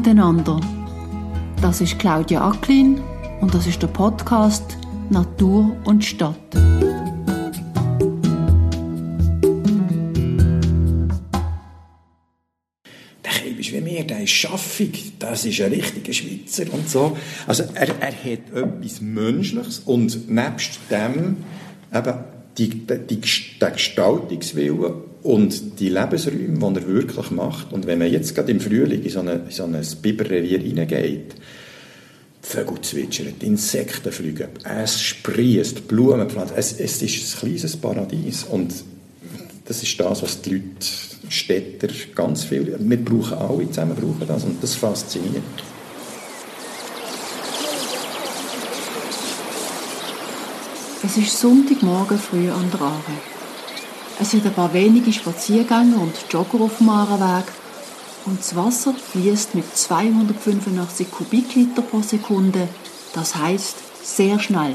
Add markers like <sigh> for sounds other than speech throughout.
miteinander. Das ist Claudia Acklin und das ist der Podcast Natur und Stadt. ist wie mir, der ist schaffig, das ist ein richtiger Schweizer und so. Also er, er hat etwas Menschliches und nebst dem eben die, die, der Gestaltungswille und die Lebensräume, die er wirklich macht. Und wenn man jetzt gerade im Frühling in so, eine, in so ein Biberrevier hineingeht, Vögel zwitschern, die Insekten fliegen, es sprießt, Blumen pflanzen, es, es ist ein kleines Paradies. Und das ist das, was die Leute, Städter, ganz viel, wir brauchen alle zusammen, brauchen das und das fasziniert. Es ist Sonntagmorgen früh an der Aare. Es sind ein paar wenige Spaziergänger und Jogger auf dem Aarenweg und das Wasser fließt mit 285 Kubikliter pro Sekunde, das heißt sehr schnell.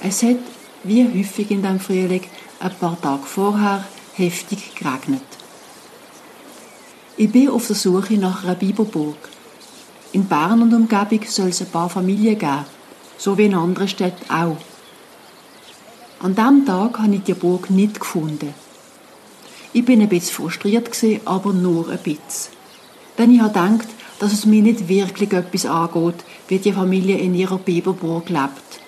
Es hat, wie häufig in dem Frühling, ein paar Tage vorher heftig geregnet. Ich bin auf der Suche nach einer Biberburg. In Bern und Umgebung soll es ein paar Familien geben, so wie in anderen Städten auch. An diesem Tag habe ich die Burg nicht gefunden. Ich bin ein bisschen frustriert, aber nur ein bisschen. Denn ich habe gedacht, dass es mir nicht wirklich etwas angeht, wie die Familie in ihrer Biberburg lebt.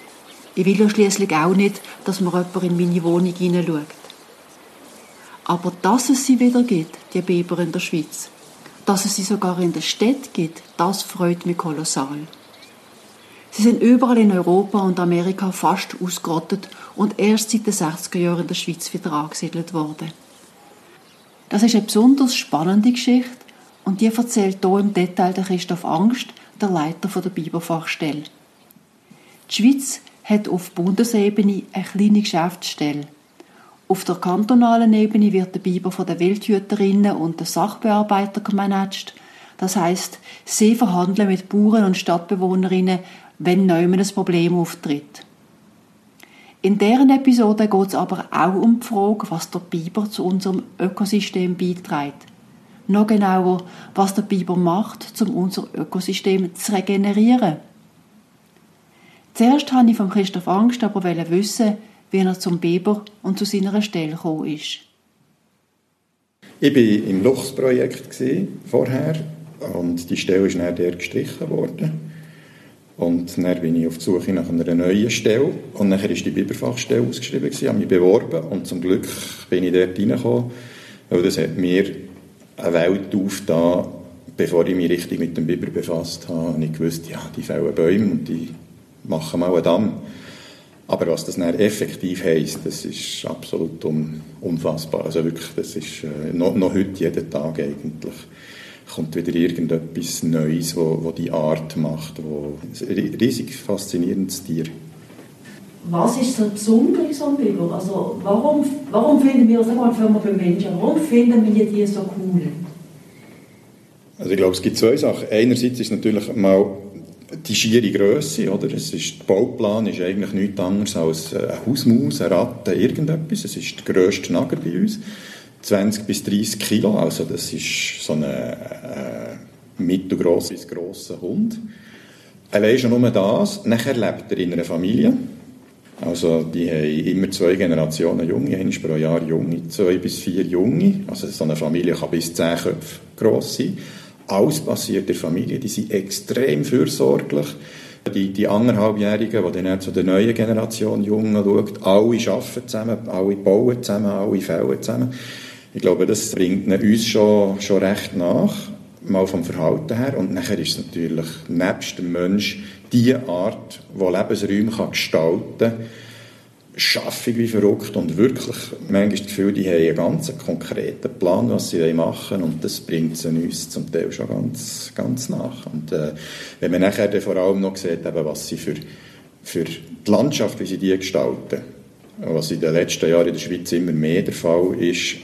Ich will ja schließlich auch nicht, dass mir jemand in meine Wohnung hineinschaut. Aber dass es sie wieder gibt, die Biber in der Schweiz, dass es sie sogar in der Stadt gibt, das freut mich kolossal. Sie sind überall in Europa und Amerika fast ausgerottet und erst seit den 60er Jahren in der Schweiz wieder angesiedelt worden. Das ist eine besonders spannende Geschichte und die erzählt hier im Detail der Christoph Angst, der Leiter der Biberfachstelle. Die Schweiz hat auf Bundesebene eine kleine Geschäftsstelle. Auf der kantonalen Ebene wird der Biber von den Wildhüterinnen und den Sachbearbeitern gemanagt. Das heißt, sie verhandeln mit Bauern und Stadtbewohnerinnen wenn neumann ein Problem auftritt. In deren Episode geht es aber auch um die Frage, was der Biber zu unserem Ökosystem beiträgt. Noch genauer, was der Biber macht, um unser Ökosystem zu regenerieren. Zuerst wollte ich von Christoph Angst aber wissen, wie er zum Biber und zu seiner Stelle gekommen ist. Ich war im Luchsprojekt vorher und die Stelle ist dann gestrichen worden. Und dann bin ich auf die Suche nach einer neuen Stelle. Und dann ist die Biberfachstelle ausgeschrieben, ich habe mich beworben und zum Glück bin ich dort reingekommen, weil das hat mir eine Welt aufgetan, bevor ich mich richtig mit dem Biber befasst habe. Und ich wusste, ja, die fällen Bäume und die machen mal einen Damm. Aber was das dann effektiv heisst, das ist absolut unfassbar. Also wirklich, das ist äh, noch, noch heute jeden Tag eigentlich kommt wieder irgendetwas Neues, wo, wo die Art macht, wo ein riesig faszinierendes Tier. Was ist so besonders am Biber? Also warum, warum finden wir, sagen wir mal beim Menschen, warum finden wir die so cool? Also ich glaube, es gibt zwei Sachen. Einerseits ist natürlich mal die schiere Größe, oder? Es ist, der Bauplan ist eigentlich nichts anderes als eine Hausmaus, eine Ratte, irgendetwas. Es ist der grösste Nager bei uns. 20 bis 30 Kilo, also das ist so ein äh, mittelgrosser bis grosser Hund. Allein schon nur das. Nachher lebt er in einer Familie. Also die haben immer zwei Generationen Junge, eines pro Jahr Junge, zwei bis vier Junge. Also so eine Familie kann bis zehn Köpfe gross sein. Alles passiert in der Familie, die sind extrem fürsorglich. Die, die anderthalbjährigen, die dann zu der neuen Generation Jungen schaut, alle arbeiten zusammen, alle bauen zusammen, alle fällen zusammen. Ich glaube, das bringt uns schon, schon recht nach, mal vom Verhalten her. Und nachher ist es natürlich nebst dem Mensch die Art, die Lebensräume kann gestalten kann, schaffig wie verrückt und wirklich manchmal das Gefühl, die haben einen ganz konkreten Plan, was sie machen wollen und das bringt sie uns zum Teil schon ganz, ganz nach. Und äh, wenn man nachher dann vor allem noch sieht, eben, was sie für, für die Landschaft, wie sie die gestalten, was in den letzten Jahren in der Schweiz immer mehr der Fall ist,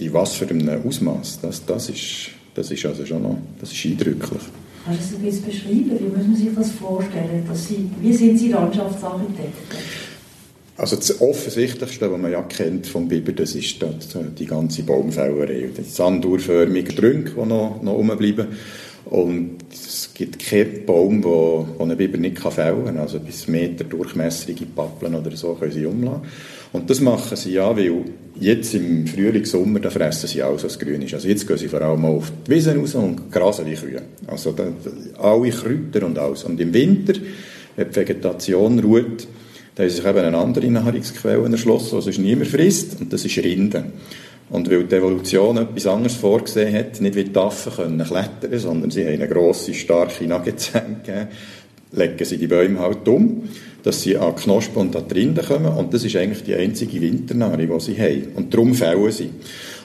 in was für einem Ausmaß, das, das, ist, das ist also schon noch, das ist eindrücklich. Kannst du das ein bisschen beschreiben? Wie muss man sich das vorstellen? Dass Sie, wie sind Sie Landschaftsarchitekten? Also das Offensichtlichste, was man ja kennt vom Biber, das ist die ganze Baumfällerei. Die sandurförmigen Trünke, die noch, noch rumbleiben. Und es gibt keinen Baum, wo ein Biber nicht fällen kann. Also bis Meter durchmessige Pappeln oder so können sie umlassen. Und das machen sie ja, weil jetzt im Frühling, Sommer, da fressen sie alles, was grün ist. Also jetzt gehen sie vor allem auf die Wiesen raus und grasen wie Kühe. Also da, alle Kräuter und alles. Und im Winter, wenn die Vegetation ruht, da haben sich eben eine andere Nahrungsquelle erschlossen, die sonst niemand frisst, und das ist Rinde. Und weil die Evolution etwas anderes vorgesehen hat, nicht wie die Affen können klettern, sondern sie haben eine grosse, starke Nagezähne gegeben, legen sie die Bäume halt um, dass sie an Knospen und an die kommen. Und das ist eigentlich die einzige Winternahrung, die sie haben. Und darum fällen sie.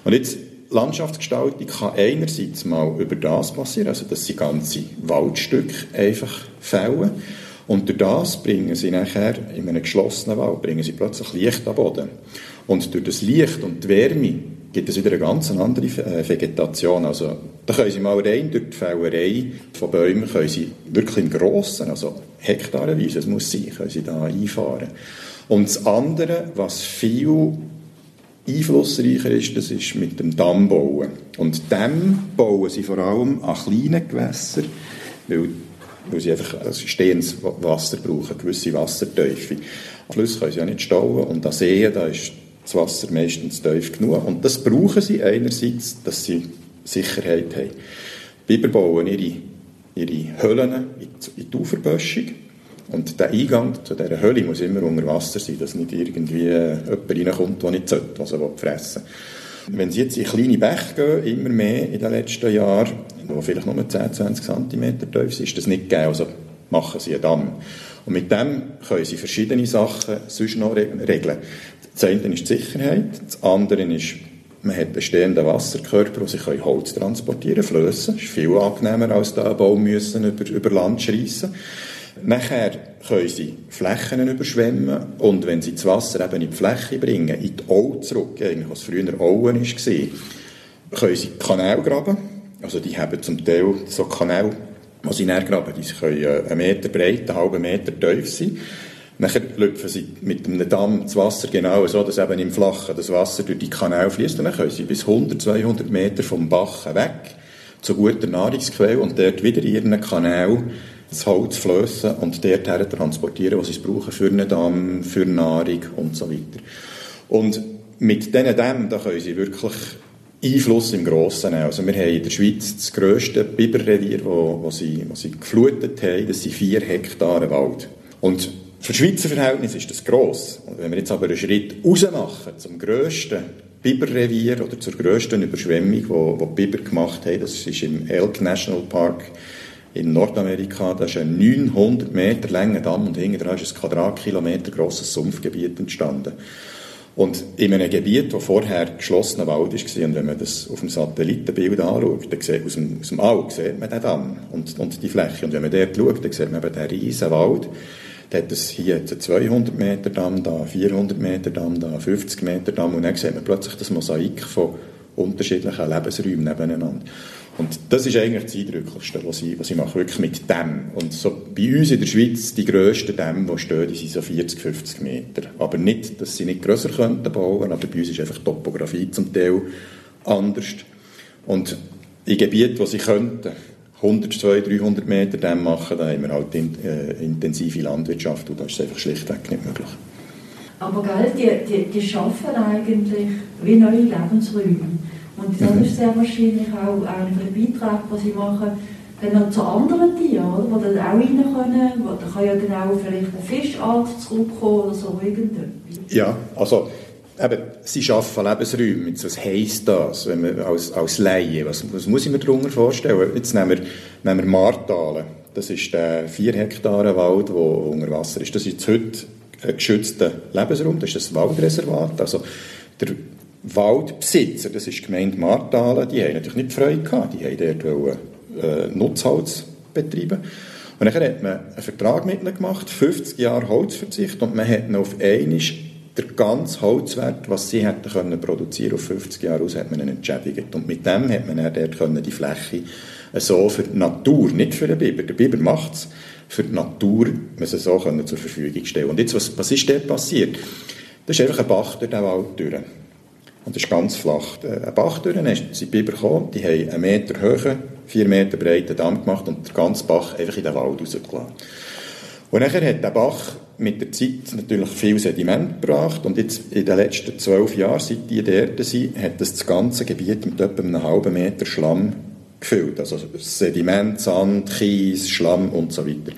Und jetzt, Landschaftsgestaltung kann einerseits mal über das passieren, also dass sie ganze Waldstücke einfach fällen. Und durch das bringen sie nachher in einem geschlossenen Wald bringen sie plötzlich Licht am Boden. Und durch das Licht und die Wärme gibt es wieder eine ganz andere äh, Vegetation. Also, da können Sie mal rein durch die Fällerei von Bäumen, können Sie wirklich im Grossen, also hektarenweise, es muss sein, können Sie da einfahren. Und das andere, was viel einflussreicher ist, das ist mit dem Dammbauen. Und Damm bauen sie vor allem an kleinen Gewässern, weil, weil sie einfach stehendes Wasser brauchen, gewisse Wassertiefe. Flüsse können sie ja nicht stauen und an Seen, da ist das Wasser meistens tief genug. Und das brauchen sie einerseits, dass sie Sicherheit haben. Biber bauen ihre, ihre Höhlen in die Uferböschung. Und der Eingang zu dieser Höhle muss immer unter Wasser sein, dass nicht irgendwie jemand reinkommt, der nicht sollte, was er fressen will. Wenn Sie jetzt in kleine Bäche gehen, immer mehr in den letzten Jahren, wo vielleicht nur 10, 20 cm tief sind, ist das nicht gegeben. Also machen Sie einen Damm. Und mit dem können Sie verschiedene Sachen sonst noch regeln. Das eine ist die Sicherheit, das andere ist, man hat einen stehenden Wasserkörper, wo sie Holz transportieren können, Flössen. Das ist viel angenehmer, als da einen Baum müssen über, über Land schreissen. Nachher können sie Flächen überschwemmen und wenn sie das Wasser eben in die Fläche bringen, in die Au zurück, eigentlich was früher Auen war, können sie Kanäle graben. Also die haben zum Teil so Kanäle, die sie dann graben, die können äh, einen Meter breit, einen halben Meter tief sein. Nachher lüpfen sie mit einem Damm das Wasser genau so, dass eben im Flachen das Wasser durch die Kanäle fließt dann können sie bis 100, 200 Meter vom Bach weg zu guter Nahrungsquelle und dort wieder in ihren Kanal das Holz flössen und dort her transportieren, was sie brauchen für einen Damm, für Nahrung und so weiter. Und mit diesen Dämmen, da können sie wirklich Einfluss im Grossen nehmen. Also wir haben in der Schweiz das grösste Biberrevier, wo, sie, sie geflutet haben, das sind vier Hektare Wald. Und für Schweizer Verhältnisse ist das gross. wenn wir jetzt aber einen Schritt raus machen zum grössten Biberrevier oder zur grössten Überschwemmung, wo, wo die Biber gemacht haben, das ist im Elk National Park in Nordamerika, da ist ein 900 Meter langer Damm und hinten dran ist ein Quadratkilometer grosses Sumpfgebiet entstanden. Und in einem Gebiet, das vorher geschlossener Wald war, und wenn man das auf dem Satellitenbild anschaut, dann sieht, aus, dem, aus dem Auge sieht man den Damm und, und die Fläche. Und wenn man dort schaut, dann sieht man eben den riesen Wald. Dann hat es hier einen 200 Meter Damm, da 400 Meter Damm, da 50 Meter Damm und dann sieht man plötzlich das Mosaik von unterschiedlichen Lebensräumen nebeneinander. Und das ist eigentlich das Eindrücklichste, was ich, was ich mache, wirklich mit Dämmen. Und so bei uns in der Schweiz, die grössten Dämme, die stehen, die sind so 40, 50 Meter. Aber nicht, dass sie nicht grösser könnten bauen, aber bei uns ist einfach Topografie zum Teil anders. Und in Gebieten, wo sie könnten, 100, 200, 300 Meter Dämme machen, da haben wir halt in, äh, intensive Landwirtschaft und das ist einfach schlichtweg nicht möglich. Aber gell, die, die, die schaffen eigentlich wie neue Lebensräume. Und das mhm. ist sehr wahrscheinlich auch ein Beitrag, den sie machen, dann noch zu anderen Tieren, die dann auch rein können. Da kann ja dann auch vielleicht ein Fischart zurückkommen oder so irgendetwas. Ja, also eben, sie schaffen Lebensräume. Was heisst das, wenn man als, als Laie, was, was muss ich mir darunter vorstellen? Jetzt nehmen wir, nehmen wir Martalen. Das ist der 4 Hektare Wald, der unter Wasser ist. Das ist heute ein geschützter Lebensraum, das ist ein Waldreservat. Also der Waldbesitzer, das ist die Gemeinde Martalen, die haben natürlich nicht Freude gehabt. Die haben dort wollen, äh, Nutzholz betreiben. Und dann hat man einen Vertrag mit ihnen gemacht, 50 Jahre Holzverzicht, und man hat auf einmal den ganzen Holzwert, was sie hätten können produzieren auf 50 Jahre aus, hat man ihnen entschädigt. Und mit dem hat man dann dort die Fläche so für die Natur, nicht für den Biber. Der Biber macht es, für die Natur sie so können zur Verfügung stellen. Und jetzt, was, was ist dort passiert? Das ist einfach ein Bach durch den Wald durch. Und das ist ganz flach. Ein Bach durch, dann sind die Biber gekommen, die haben einen Meter Höhe vier Meter breiten Damm gemacht und den ganzen Bach einfach in den Wald rausgelassen. Und nachher hat der Bach mit der Zeit natürlich viel Sediment gebracht und jetzt in den letzten zwölf Jahren, seit die dort sind, hat das, das ganze Gebiet mit etwa einem halben Meter Schlamm gefüllt. Also Sediment, Sand, Kies, Schlamm und so weiter.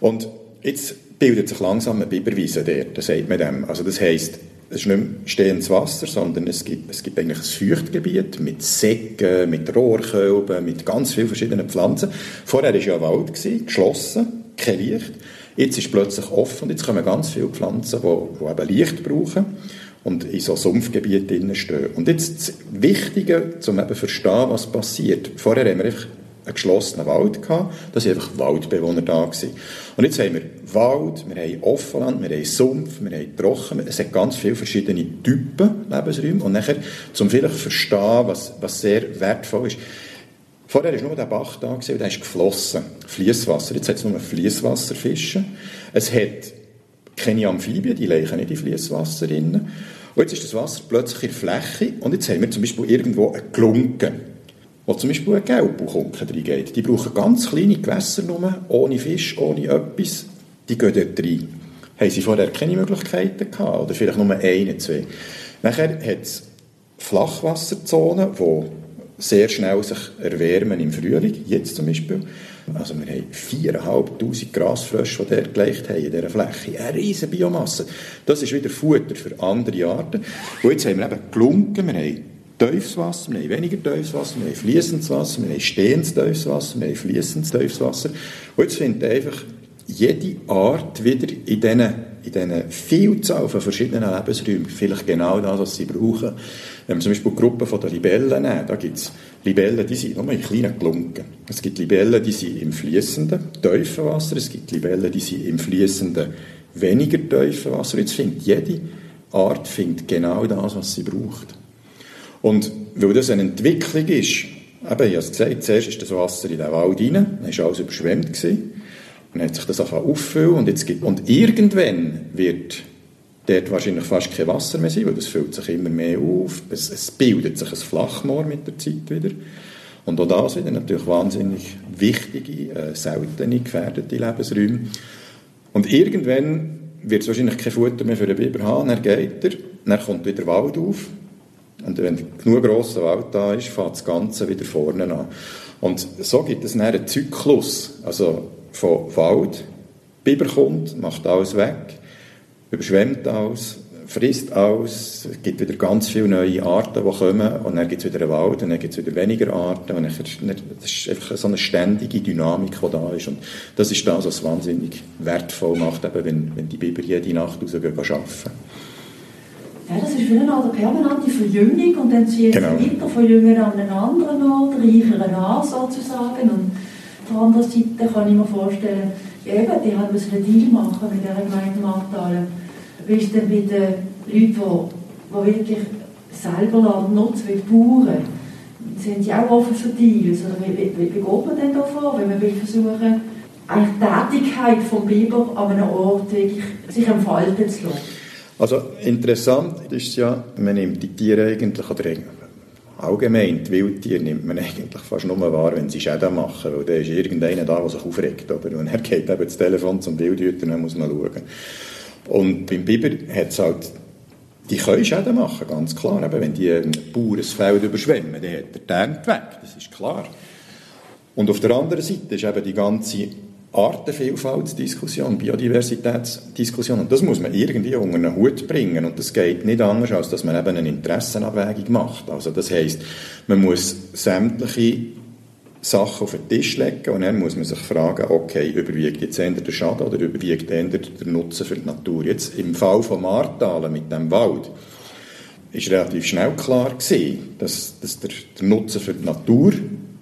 Und jetzt bildet sich langsam eine Biberwiese dort, sagt man dem. Also das heisst, es ist nicht mehr stehendes Wasser, sondern es gibt, es gibt eigentlich ein Feuchtgebiet mit Säcken, mit Rohrkölben, mit ganz vielen verschiedenen Pflanzen. Vorher war ja Wald, geschlossen, kein Licht. Jetzt ist plötzlich offen und jetzt kommen ganz viele Pflanzen, die, die eben Licht brauchen und in so Sumpfgebieten stehen. Und jetzt das Wichtige, um eben zu verstehen, was passiert. Vorher haben wir einfach einen geschlossenen Wald gehabt. Da waren einfach Waldbewohner da. Gewesen. Und jetzt haben wir Wald, wir haben Offenland, wir haben Sumpf, wir haben Trocken. Es hat ganz viele verschiedene Typen Lebensräume. Und nachher, um vielleicht zu verstehen, was, was sehr wertvoll ist. Vorher war nur der Bach da und der ist geflossen. Fließwasser. Jetzt hat es nur Fließwasserfische. Es hat keine Amphibien, die leben nicht in Fließwasser. Und jetzt ist das Wasser plötzlich in der Fläche und jetzt haben wir zum Beispiel irgendwo einen Glunken wo zum Beispiel ein Gelbbuchunken reingeht. Die brauchen ganz kleine Gewässer nur, ohne Fisch, ohne etwas. Die gehen dort rein. Haben sie vorher keine Möglichkeiten gehabt? Oder vielleicht nur eine, zwei? Nachher hat es Flachwasserzonen, die sehr schnell sich erwärmen im Frühling, jetzt zum Beispiel. Also wir haben 4'500 Grasfrösche, die dort gelegt haben in dieser Fläche. Eine riesige Biomasse. Das ist wieder Futter für andere Arten. Und jetzt haben wir eben gelunken, wir haben tiefes wir haben weniger tiefes wir haben fließendes Wasser, wir haben stehendes tiefes wir haben fließendes tiefes. Und jetzt findet einfach jede Art wieder in diesen, in diesen Vielzahl von verschiedenen Lebensräumen vielleicht genau das, was sie brauchen. Wenn wir zum Beispiel die Gruppe den Libellen nehmen, da gibt es Libellen, die sind nur in kleinen Klunken. Es gibt Libellen, die sind im fließenden, tiefen es gibt Libellen, die sind im fließenden, weniger tiefen. Jetzt findet jede Art findet genau das, was sie braucht. Und weil das eine Entwicklung ist, eben, ich habe es gesagt, zuerst ist das Wasser in den Wald rein, dann war alles überschwemmt. Gewesen, und dann hat sich das einfach auffüllen und, jetzt gibt, und irgendwann wird dort wahrscheinlich fast kein Wasser mehr sein, weil das füllt sich immer mehr auf. Es, es bildet sich ein Flachmoor mit der Zeit wieder. Und auch das wieder natürlich wahnsinnig wichtige, äh, seltene, gefährdete Lebensräume. Und irgendwann wird es wahrscheinlich kein Futter mehr für den Biber haben, dann geht er, dann kommt wieder Wald auf und wenn genug grosser Wald da ist, fängt das Ganze wieder vorne an. Und so gibt es einen Zyklus, also von Wald, Biber kommt, macht alles weg, überschwemmt alles, frisst alles, es gibt wieder ganz viele neue Arten, die kommen und dann gibt es wieder einen Wald und dann gibt es wieder weniger Arten und dann, das ist einfach so eine ständige Dynamik, die da ist und das ist das, was wahnsinnig wertvoll macht, eben wenn, wenn die Biber jede Nacht rausgehen arbeiten. Ja, das ist wie eine permanente Verjüngung und dann ziehen genau. sie weiter von Jüngern an einen anderen Ort, reicheren an sozusagen. Und auf der anderen Seite kann ich mir vorstellen, eben, die haben einen Deal machen mit dieser Gemeinde Marktalen. Wie ist denn bei den Leuten, die, die wirklich selber Land nutzen, wie Bauern, sind die auch offen für Deals? Oder wie, wie, wie geht man denn da vor, wenn man will versuchen, eigentlich die Tätigkeit vom Biber an einem Ort wirklich sich entfalten zu lassen? Also interessant ist ja, man nimmt die Tiere eigentlich, oder allgemein, die Wildtiere nimmt man eigentlich fast nur wahr, wenn sie Schäden machen, weil da ist irgendeiner da, der sich aufregt. Oder? Und er geht eben das Telefon zum Wildhüter, dann muss man schauen. Und beim Biber hat es halt, die können Schäden machen, ganz klar. Eben, wenn die ein Bauernsfeld überschwemmen, dann hat der Tärnt weg, das ist klar. Und auf der anderen Seite ist eben die ganze Artenvielfaltsdiskussion, Biodiversitätsdiskussion. Und das muss man irgendwie unter einen Hut bringen. Und das geht nicht anders, als dass man eben eine Interessenabwägung macht. Also das heißt, man muss sämtliche Sachen auf den Tisch legen und dann muss man sich fragen, okay, überwiegt jetzt eher der Schaden oder überwiegt eher der Nutzen für die Natur? Jetzt im Fall von Martalen mit dem Wald ist relativ schnell klar gewesen, dass, dass der, der Nutzen für die Natur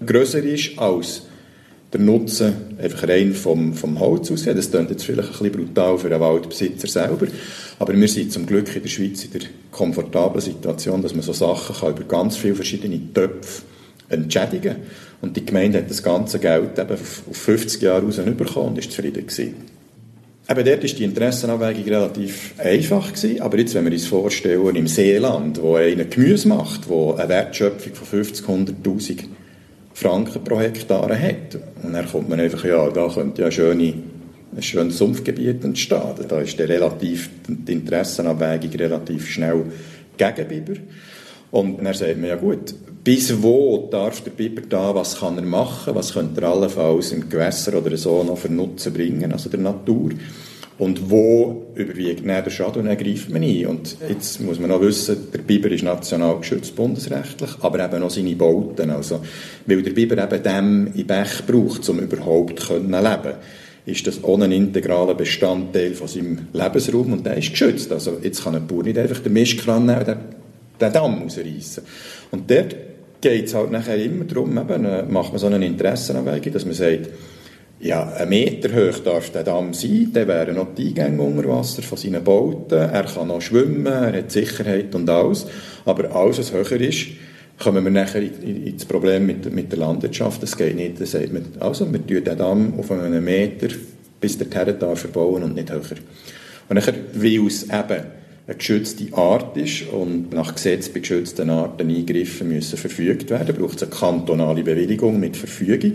größer ist als der Nutzen einfach rein vom, vom Holz aus. Das klingt jetzt vielleicht ein bisschen brutal für einen Waldbesitzer selber, aber wir sind zum Glück in der Schweiz in der komfortablen Situation, dass man so Sachen kann über ganz viele verschiedene Töpfe entschädigen Und die Gemeinde hat das ganze Geld eben auf 50 Jahre raus bekommen und ist zufrieden gewesen. Eben dort war die Interessenabwägung relativ einfach gewesen, aber jetzt, wenn wir uns vorstellen, im Seeland, wo einer Gemüse macht, wo eine Wertschöpfung von 50, 100'000 Franken pro Hektar hat. Und dann kommt man einfach, ja, da könnte ja schöne, ein schönes Sumpfgebiet entstehen. Da ist der relativ, die Interessenabwägung relativ schnell gegen Biber. Und dann sagt man, ja gut, bis wo darf der Biber da, was kann er machen, was könnte er allenfalls im Gewässer oder so noch für Nutzen bringen, also der Natur. Und wo überwiegt dann der Schaden dann greift man ein. Und jetzt muss man noch wissen, der Biber ist national geschützt bundesrechtlich, aber eben auch seine Bauten. Also, weil der Biber eben dem in Bech braucht, um überhaupt können leben ist das ohne ein integraler Bestandteil von seinem Lebensraum und der ist geschützt. Also jetzt kann ein Bauer nicht einfach den Mistkran nehmen den, Damm rausreißen. Und dort geht es halt nachher immer darum, eben, äh, macht man so eine Interessenabwägung, dass man sagt, ja, ein Meter hoch darf der Damm sein, dann wären noch die Eingänge unter Wasser von seinen Booten, er kann noch schwimmen, er hat Sicherheit und alles, aber alles, was höher ist, kommen wir nachher ins Problem mit, mit der Landwirtschaft, das geht nicht, dann sagt man, also wir tun den Damm auf einen Meter bis der Terre darf verbauen und nicht höher. Und nachher, weil es eben eine geschützte Art ist und nach Gesetz bei geschützten Arten Eingriffe müssen verfügt werden, braucht es eine kantonale Bewilligung mit Verfügung.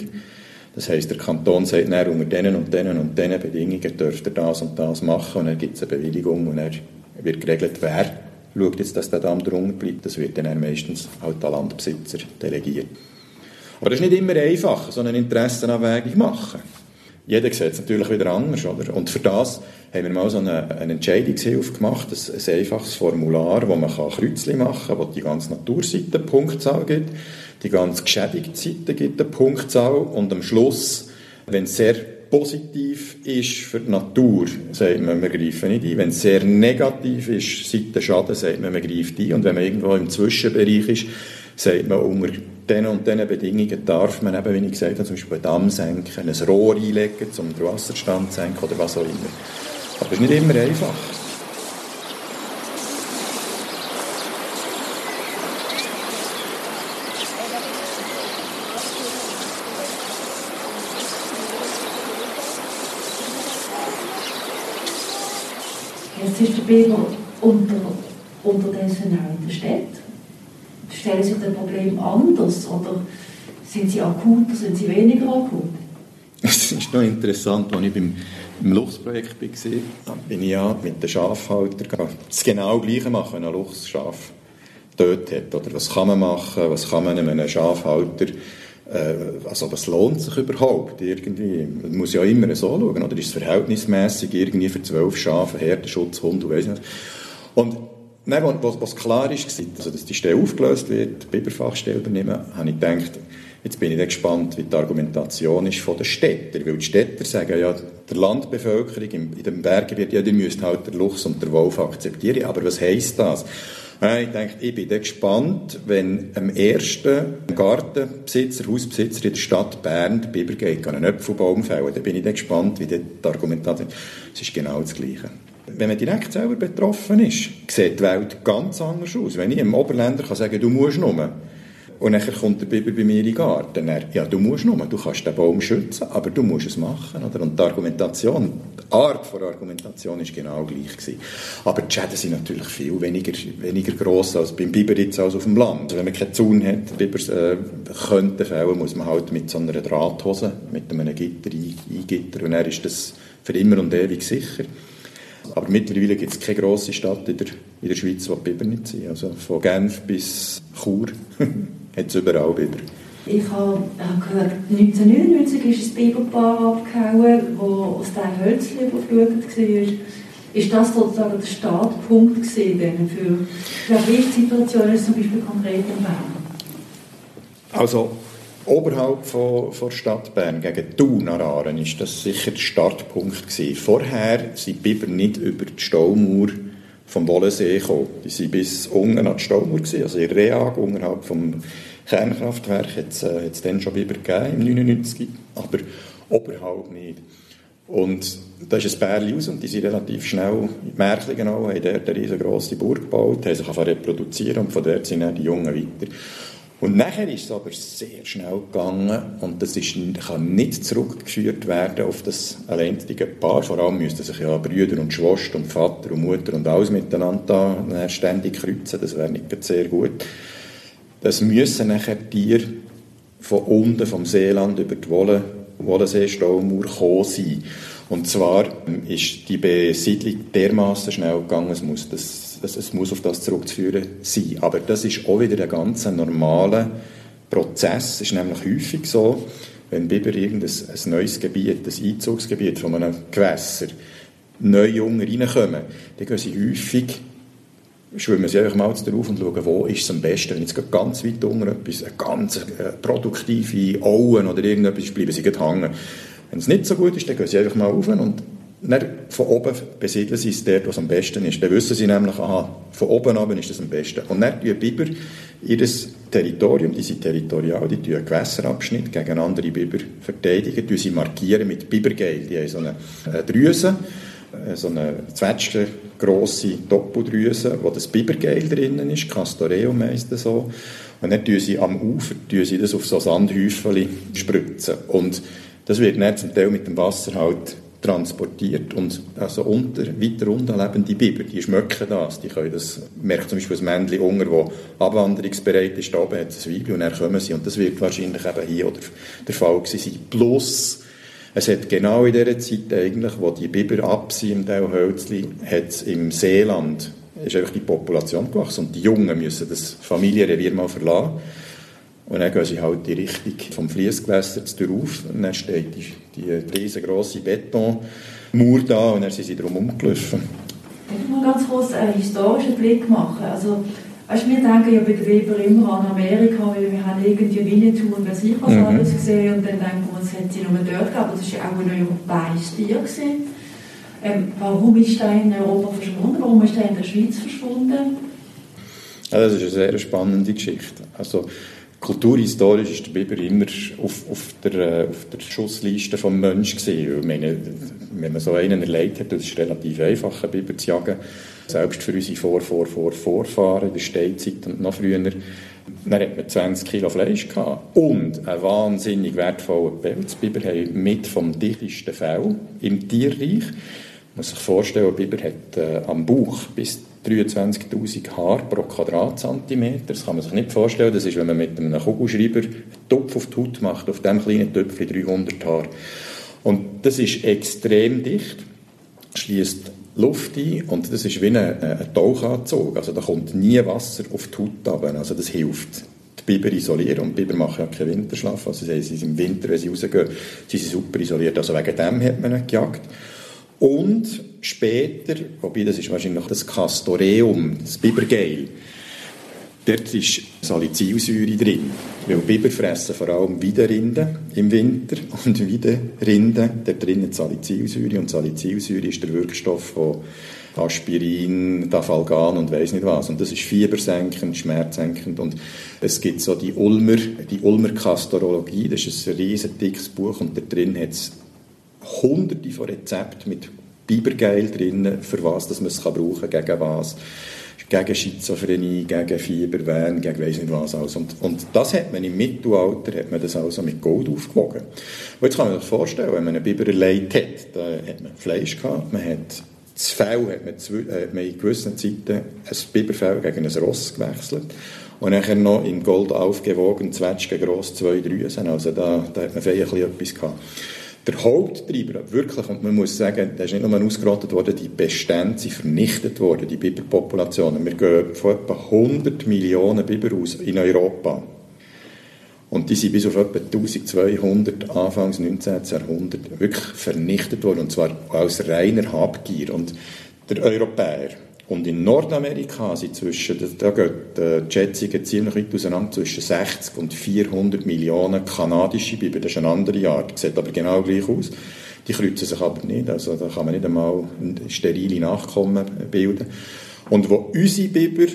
Das heißt, der Kanton sagt dann, unter diesen und diesen und diesen Bedingungen dürft ihr das und das machen und dann gibt es eine Bewilligung und dann wird geregelt, wer schaut jetzt, dass der Damm drunter bleibt. Das wird dann meistens halt der Landbesitzer delegiert. Aber das ist nicht immer einfach, so eine Interessenabwägung machen. Jeder sieht es natürlich wieder anders, oder? Und für das haben wir mal so eine, eine Entscheidungshilfe gemacht, ein, ein einfaches Formular, wo man Kreuzchen machen kann, wo die ganze Naturseite Punktzahl gibt die ganz geschädigte Seite gibt eine Punktzahl und am Schluss, wenn es sehr positiv ist für die Natur, sagt man, wir greifen nicht ein. Wenn es sehr negativ ist, Seite Schaden, sagt man, man greift ein. Und wenn man irgendwo im Zwischenbereich ist, sagt man, unter diesen und diesen Bedingungen darf man eben, wie ich gesagt habe, zum Beispiel einen Damm senken, ein Rohr einlegen, um den Wasserstand zu senken oder was auch immer. Aber das ist nicht immer einfach. Jetzt ist der Biber unter, unterdessen auch in der Stadt. Stellen sich das Problem anders oder sind sie akuter, sind sie weniger akut? Es ist noch interessant, als ich beim im Luchsprojekt war, bin ich ja mit den Schafhaltern das genau Gleiche machen, wenn ein Luchsschaf tot hat. Oder was kann man machen, was kann man einem Schafhalter äh, also was lohnt sich überhaupt irgendwie? Man muss ja immer so schauen, oder ist es verhältnismäßig irgendwie für zwölf Schafe, Herdenschutz, Hund und weiss nicht Und dann, was, was klar ist, also dass die Stelle aufgelöst wird, die Biberfachstelle übernehmen, habe ich gedacht, jetzt bin ich gespannt, wie die Argumentation ist von den Städtern, weil die Städter sagen ja, der Landbevölkerung in dem Berggebiet, ja, die müsst halt den Luchs und den Wolf akzeptieren, aber was heisst das? Ich denke, ich bin gespannt, wenn am ersten Gartenbesitzer, Hausbesitzer in der Stadt Bern der Biber geht, einen Apfelbaum fällen. Dann bin ich gespannt, wie die Argumentation ist. Es ist genau das Gleiche. Wenn man direkt selber betroffen ist, sieht die Welt ganz anders aus. Wenn ich einem Oberländer kann sagen, du musst nur, und dann kommt der Biber bei mir in den Garten. Dann, ja, du musst nur, du kannst den Baum schützen, aber du musst es machen. Oder? Und die Argumentation, die Art der Argumentation ist genau gleich gewesen. Aber die Schäden sind natürlich viel weniger, weniger gross als beim Biber jetzt als auf dem Land. Wenn man keinen Zaun hat, Biber äh, könnte fällen, muss man halt mit so einer Drahthose, mit einem Gitter eingittern und dann ist das für immer und ewig sicher. Aber mittlerweile gibt es keine grosse Stadt in der, in der Schweiz, wo die Biber nicht sind. Also von Genf bis Chur. <laughs> hat es überall Biber. Ich habe gehört, 1999 ist ein Biberpaar abgehauen, das aus diesem Hölzchen überflutet war. Ist das sozusagen der Startpunkt für, für Wildsituationen, zum Beispiel konkret in Bern? Also oberhalb von, von Stadt Bern, gegen Thun an ist das sicher der Startpunkt gewesen. Vorher sind Biber nicht über die Staumauer vom Wollensee gekommen. Die sind bis unten an die Staumauer gewesen, also in Reag, unterhalb vom Kernkraftwerk, hat es äh, dann schon Biber gegeben, im 99, aber oberhalb nicht. Und da ist ein Bärli aus und die sind relativ schnell in die Märkli genau, haben dort eine riesengroße Burg gebaut, haben sich reproduzieren und von dort sind dann die Jungen weiter. Und nachher ist es aber sehr schnell gegangen und das ist, kann nicht zurückgeführt werden auf das alleinige Paar. Vor allem müssten sich ja Brüder und Schwester und Vater und Mutter und alles miteinander da ständig kreuzen. Das wäre nicht sehr gut. Das müssen nachher Tiere von unten, vom Seeland über die Wolle, Wollensee-Staumauer gekommen sein. Und zwar ist die Besiedlung dermaßen schnell gegangen, es muss, das, das, es muss auf das zurückzuführen sein. Aber das ist auch wieder ein ganz normaler Prozess. Es ist nämlich häufig so, wenn Biber irgendein ein neues Gebiet, ein Einzugsgebiet von einem Gewässer, neu Junge reinkommen, dann gehen sie häufig schwimmen sie einfach mal drauf und schauen, wo ist es am besten. Wenn jetzt ganz weit unten etwas, eine ganz äh, produktive Auen oder irgendetwas bleiben sie hängen. Wenn es nicht so gut ist, dann gehen sie einfach mal rauf und dann von oben besiedeln sie es dort, was am besten ist. Dann wissen sie nämlich, aha, von oben oben ist das am besten. Und dann tun Biber ihr Territorium, die sind territorial, die tun Gewässerabschnitt gegen andere Biber verteidigen, die sie markieren mit Bibergeil. Die haben so eine Drüse, äh, so eine zwetschge grosse Doppeldrüse, wo das Bibergeil drinnen ist, Castoreum heisst das so. Und dann tun sie am Ufer tun sie das auf so Sandhäufchen spritzen. Und das wird dann zum Teil mit dem Wasser halt transportiert und also unter, weiter unten leben die Biber, die schmecken das, die können das, merkt zum Beispiel das Männchen Unger, das abwanderungsbereit ist, da oben hat es ein Weibchen und dann kommen sie und das wird wahrscheinlich eben hier oder der Fall gewesen sein. Plus, es hat genau in dieser Zeit eigentlich, wo die Biber ab sind im Teilhölzli, hat es im Seeland ist einfach die Population gewachsen und die Jungen müssen das Familienrevier mal verlassen. Und dann gehen sie halt die Richtung vom Fließgewässer zu auf und dann steht die, die riesengroße Betonmauer da und dann sind sie drum umgelaufen. Ich muss ganz kurz einen historischen Blick machen. Also, weißt, wir denken ja bei der Weber immer an Amerika, weil wir haben irgendwie Winnetou und wer sich was mhm. alles gesehen und dann denken wir, es hätte sie nur dort gegeben, aber das war ja auch ein europäisches Tier. Ähm, warum ist er in Europa verschwunden? Warum ist er in der Schweiz verschwunden? Ja, das ist eine sehr spannende Geschichte. Also, kulturhistorisch ist der Biber immer auf, auf, der, äh, auf der Schussliste des Menschen wenn man so einen erlebt hat, das ist relativ einfach, einen Biber zu jagen. Selbst für unsere Vor, Vor, Vor, Vorfahren in der Steinzeit und noch früher. Dann hat man 20 Kilo Fleisch gehabt. Und einen wahnsinnig wertvollen Pelz. Biber haben mit vom dichtesten Fell im Tierreich. Man muss sich vorstellen, ein Biber hat äh, am Bauch bis 23.000 Haar pro Quadratzentimeter. Das kann man sich nicht vorstellen. Das ist, wenn man mit einem Kugelschreiber einen Topf auf die Haut macht, auf dem kleinen Töpfchen 300 Haar. Und das ist extrem dicht, schließt Luft ein und das ist wie ein, ein Tauchanzug. Also da kommt nie Wasser auf die Haut runter. Also das hilft die Biber isolieren. Und Biber machen ja keinen Winterschlaf. Also sie sind im Winter, wenn sie rausgehen, sie sind super isoliert. Also wegen dem hat man ihn gejagt. Und später, wobei das ist wahrscheinlich das Castoreum, das Bibergeil, dort ist Salicylsäure drin. Weil Biber fressen vor allem Widerrinden im Winter und Widerrinden, dort drin Salicylsäure und Salicylsäure ist der Wirkstoff von Aspirin, Dafalgan und weiß nicht was. Und das ist fiebersenkend, schmerzsenkend. Und es gibt so die Ulmer, die Ulmer Kastorologie, das ist ein riesen dickes Buch und da drin hat es hunderte von Rezepten mit Bibergeil drin, für was dass man es kann brauchen kann, gegen was. Gegen Schizophrenie, gegen Fieberwehen, gegen weiss nicht was alles. Und, und das hat man im Mittelalter hat man das also mit Gold aufgewogen. Und jetzt kann man sich vorstellen, wenn man einen Biber erlegt hat, da hat man Fleisch gehabt, man hat das Fell hat man, zu, äh, man in gewissen Zeiten ein Biberfell gegen ein Ross gewechselt und nachher noch in Gold aufgewogen, Zwetschgen gross, zwei Drüsen. Also da, da hat man feierlich etwas gehabt. Der Haupttreiber, wirklich, und man muss sagen, der ist nicht nur ausgerottet worden, die Bestände sind vernichtet worden, die Biberpopulationen. Wir gehen von etwa 100 Millionen Biber aus in Europa. Und die sind bis auf etwa 1200 Anfangs 19. Jahrhundert wirklich vernichtet worden, und zwar aus reiner Habgier. Und der Europäer, und in Nordamerika sind zwischen, da geht die Schätzungen ziemlich weit auseinander, zwischen 60 und 400 Millionen kanadische Biber. Das ist eine andere Art, sieht aber genau gleich aus. Die kreuzen sich aber nicht, also da kann man nicht einmal sterile Nachkommen bilden. Und wo unsere Biber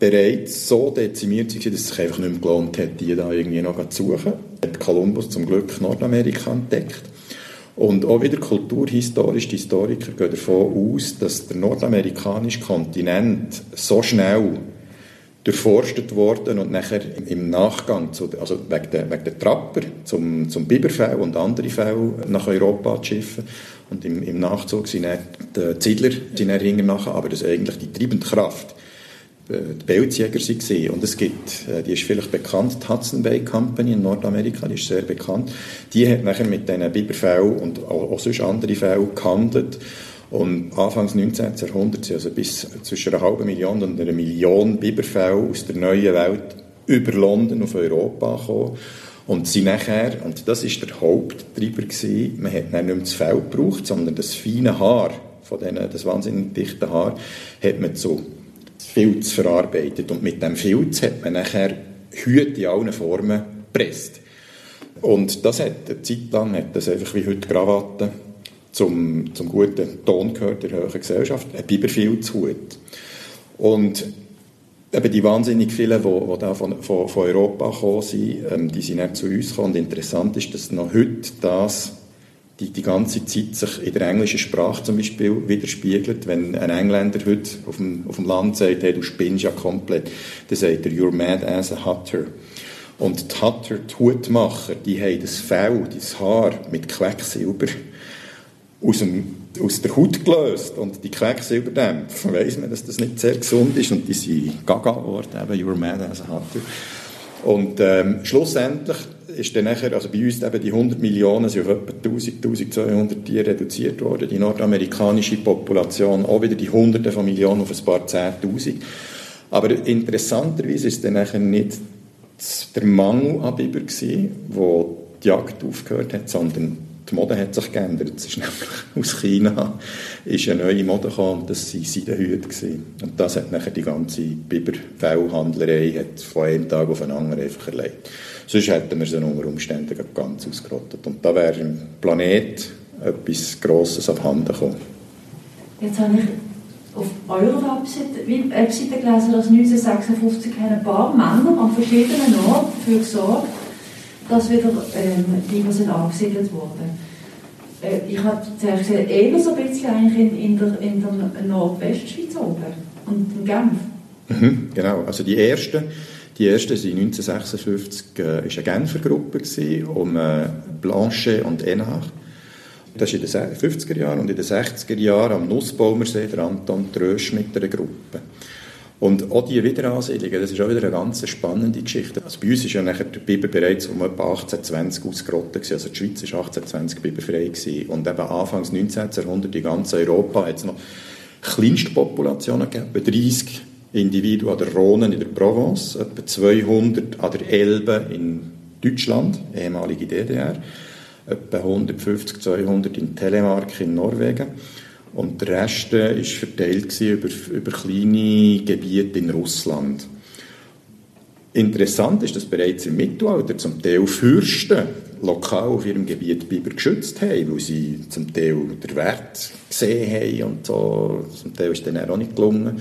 bereits so dezimiert waren, dass es sich einfach nicht mehr gelohnt hat, die da irgendwie noch zu suchen, hat Kolumbus zum Glück Nordamerika entdeckt. Und auch wieder kulturhistorisch, die Historiker gehen davon aus, dass der nordamerikanische Kontinent so schnell durchforstet worden und nachher im Nachgang, zu, also wegen der, wegen der Trapper zum, zum Biberfell und andere Fälle nach Europa zu schiffen. Und im, im Nachzug sind dann die Ziedler sind dann nachher, aber das ist eigentlich die treibende Kraft die Pelzjäger waren. Und es gibt, äh, die ist vielleicht bekannt, die Hudson Bay Company in Nordamerika, die ist sehr bekannt. Die hat nachher mit diesen Biberfällen und auch, sonst andere Fällen gehandelt. Und Anfangs 19. Jahrhunderts also bis zwischen einer halben Million und einer Million Biberfälle aus der neuen Welt über London auf Europa gekommen. Und sie nachher, und das ist der Haupttreiber gewesen, man hat nicht mehr das Fell gebraucht, sondern das feine Haar, von denen, das wahnsinnig dichte Haar, hat man zu Filz verarbeitet. Und mit dem Filz hat man nachher Hüte in allen Formen gepresst. Und das hat eine Zeit lang, hat das einfach wie heute Krawatten, zum, zum guten Ton gehört der höheren Gesellschaft, ein Biberfilzhut. Und eben die wahnsinnig vielen, die, die da von, von, von Europa gekommen sind, ähm, die sind nicht zu uns gekommen. Und interessant ist, dass noch heute das die, die ganze Zeit sich in der englischen Sprache zum Beispiel widerspiegelt. Wenn ein Engländer heute auf dem, auf dem Land sagt, hey, du spinnst ja komplett, dann sagt er, you're mad as a Hutter. Und die Hutter, die Hutmacher, die haben das Fell, das Haar mit Quecksilber aus, dem, aus der Haut gelöst und die Quecksilberdämpfe, weiss man, dass das nicht sehr gesund ist und die sind gaga geworden, eben, you're mad as a Hutter. Und ähm, schlussendlich ist dann nachher, also bei uns eben die 100 Millionen sind auf etwa 1000, 1200 Tiere reduziert worden. Die nordamerikanische Population auch wieder die Hunderte von Millionen auf ein paar Zehntausend. Aber interessanterweise ist dann nachher nicht der Mangel an Biber gewesen, wo die Jagd aufgehört hat, sondern die Mode hat sich geändert. Es ist nämlich <laughs> aus China ist eine neue Mode gekommen das waren Seidenhüte. Und das hat nachher die ganze Biberfellhandlerei von einem Tag auf den anderen einfach erlebt. Sonst hätten wir sie unter Umständen ganz ausgerottet. Und da wäre im Planet etwas Grosses abhanden gekommen. Jetzt habe ich auf eurer Webseite, Webseite gelesen, dass 1956 ein paar Männer an verschiedenen Orten dafür gesorgt dass wieder ähm, Tiger sind angesiedelt wurden. Äh, ich habe gesehen, eher so ein bisschen eigentlich in, in, der, in der Nordwestschweiz oben und in Genf. Mhm, genau, also die ersten die erste war 1956 äh, eine Genfer Gruppe um äh, Blanche und Enach. Das ist in den 50er Jahren und in den 60er Jahren am Nussbaumersee der Anton Trösch mit einer Gruppe. Und auch die Wiederansiedlungen, das ist auch wieder eine ganz spannende Geschichte. Also bei uns ist ja nachher der Biber bereits um etwa 1820 ausgerottet gewesen. Also die Schweiz war 1820 biberfrei gewesen. Und eben Anfangs 19. Jahrhundert in ganz Europa hat es noch Kleinstpopulationen gegeben, etwa 30 Individuen an der Rhone in der Provence, etwa 200 an der Elbe in Deutschland, ehemalige DDR, etwa 150, 200 in Telemark in Norwegen und der Rest war verteilt über, über kleine Gebiete in Russland. Interessant ist, dass bereits im Mittelalter zum Teil Fürsten lokal auf ihrem Gebiet Biber geschützt haben, weil sie zum Teil den Wert gesehen haben und so. Zum Teil ist denen auch nicht gelungen.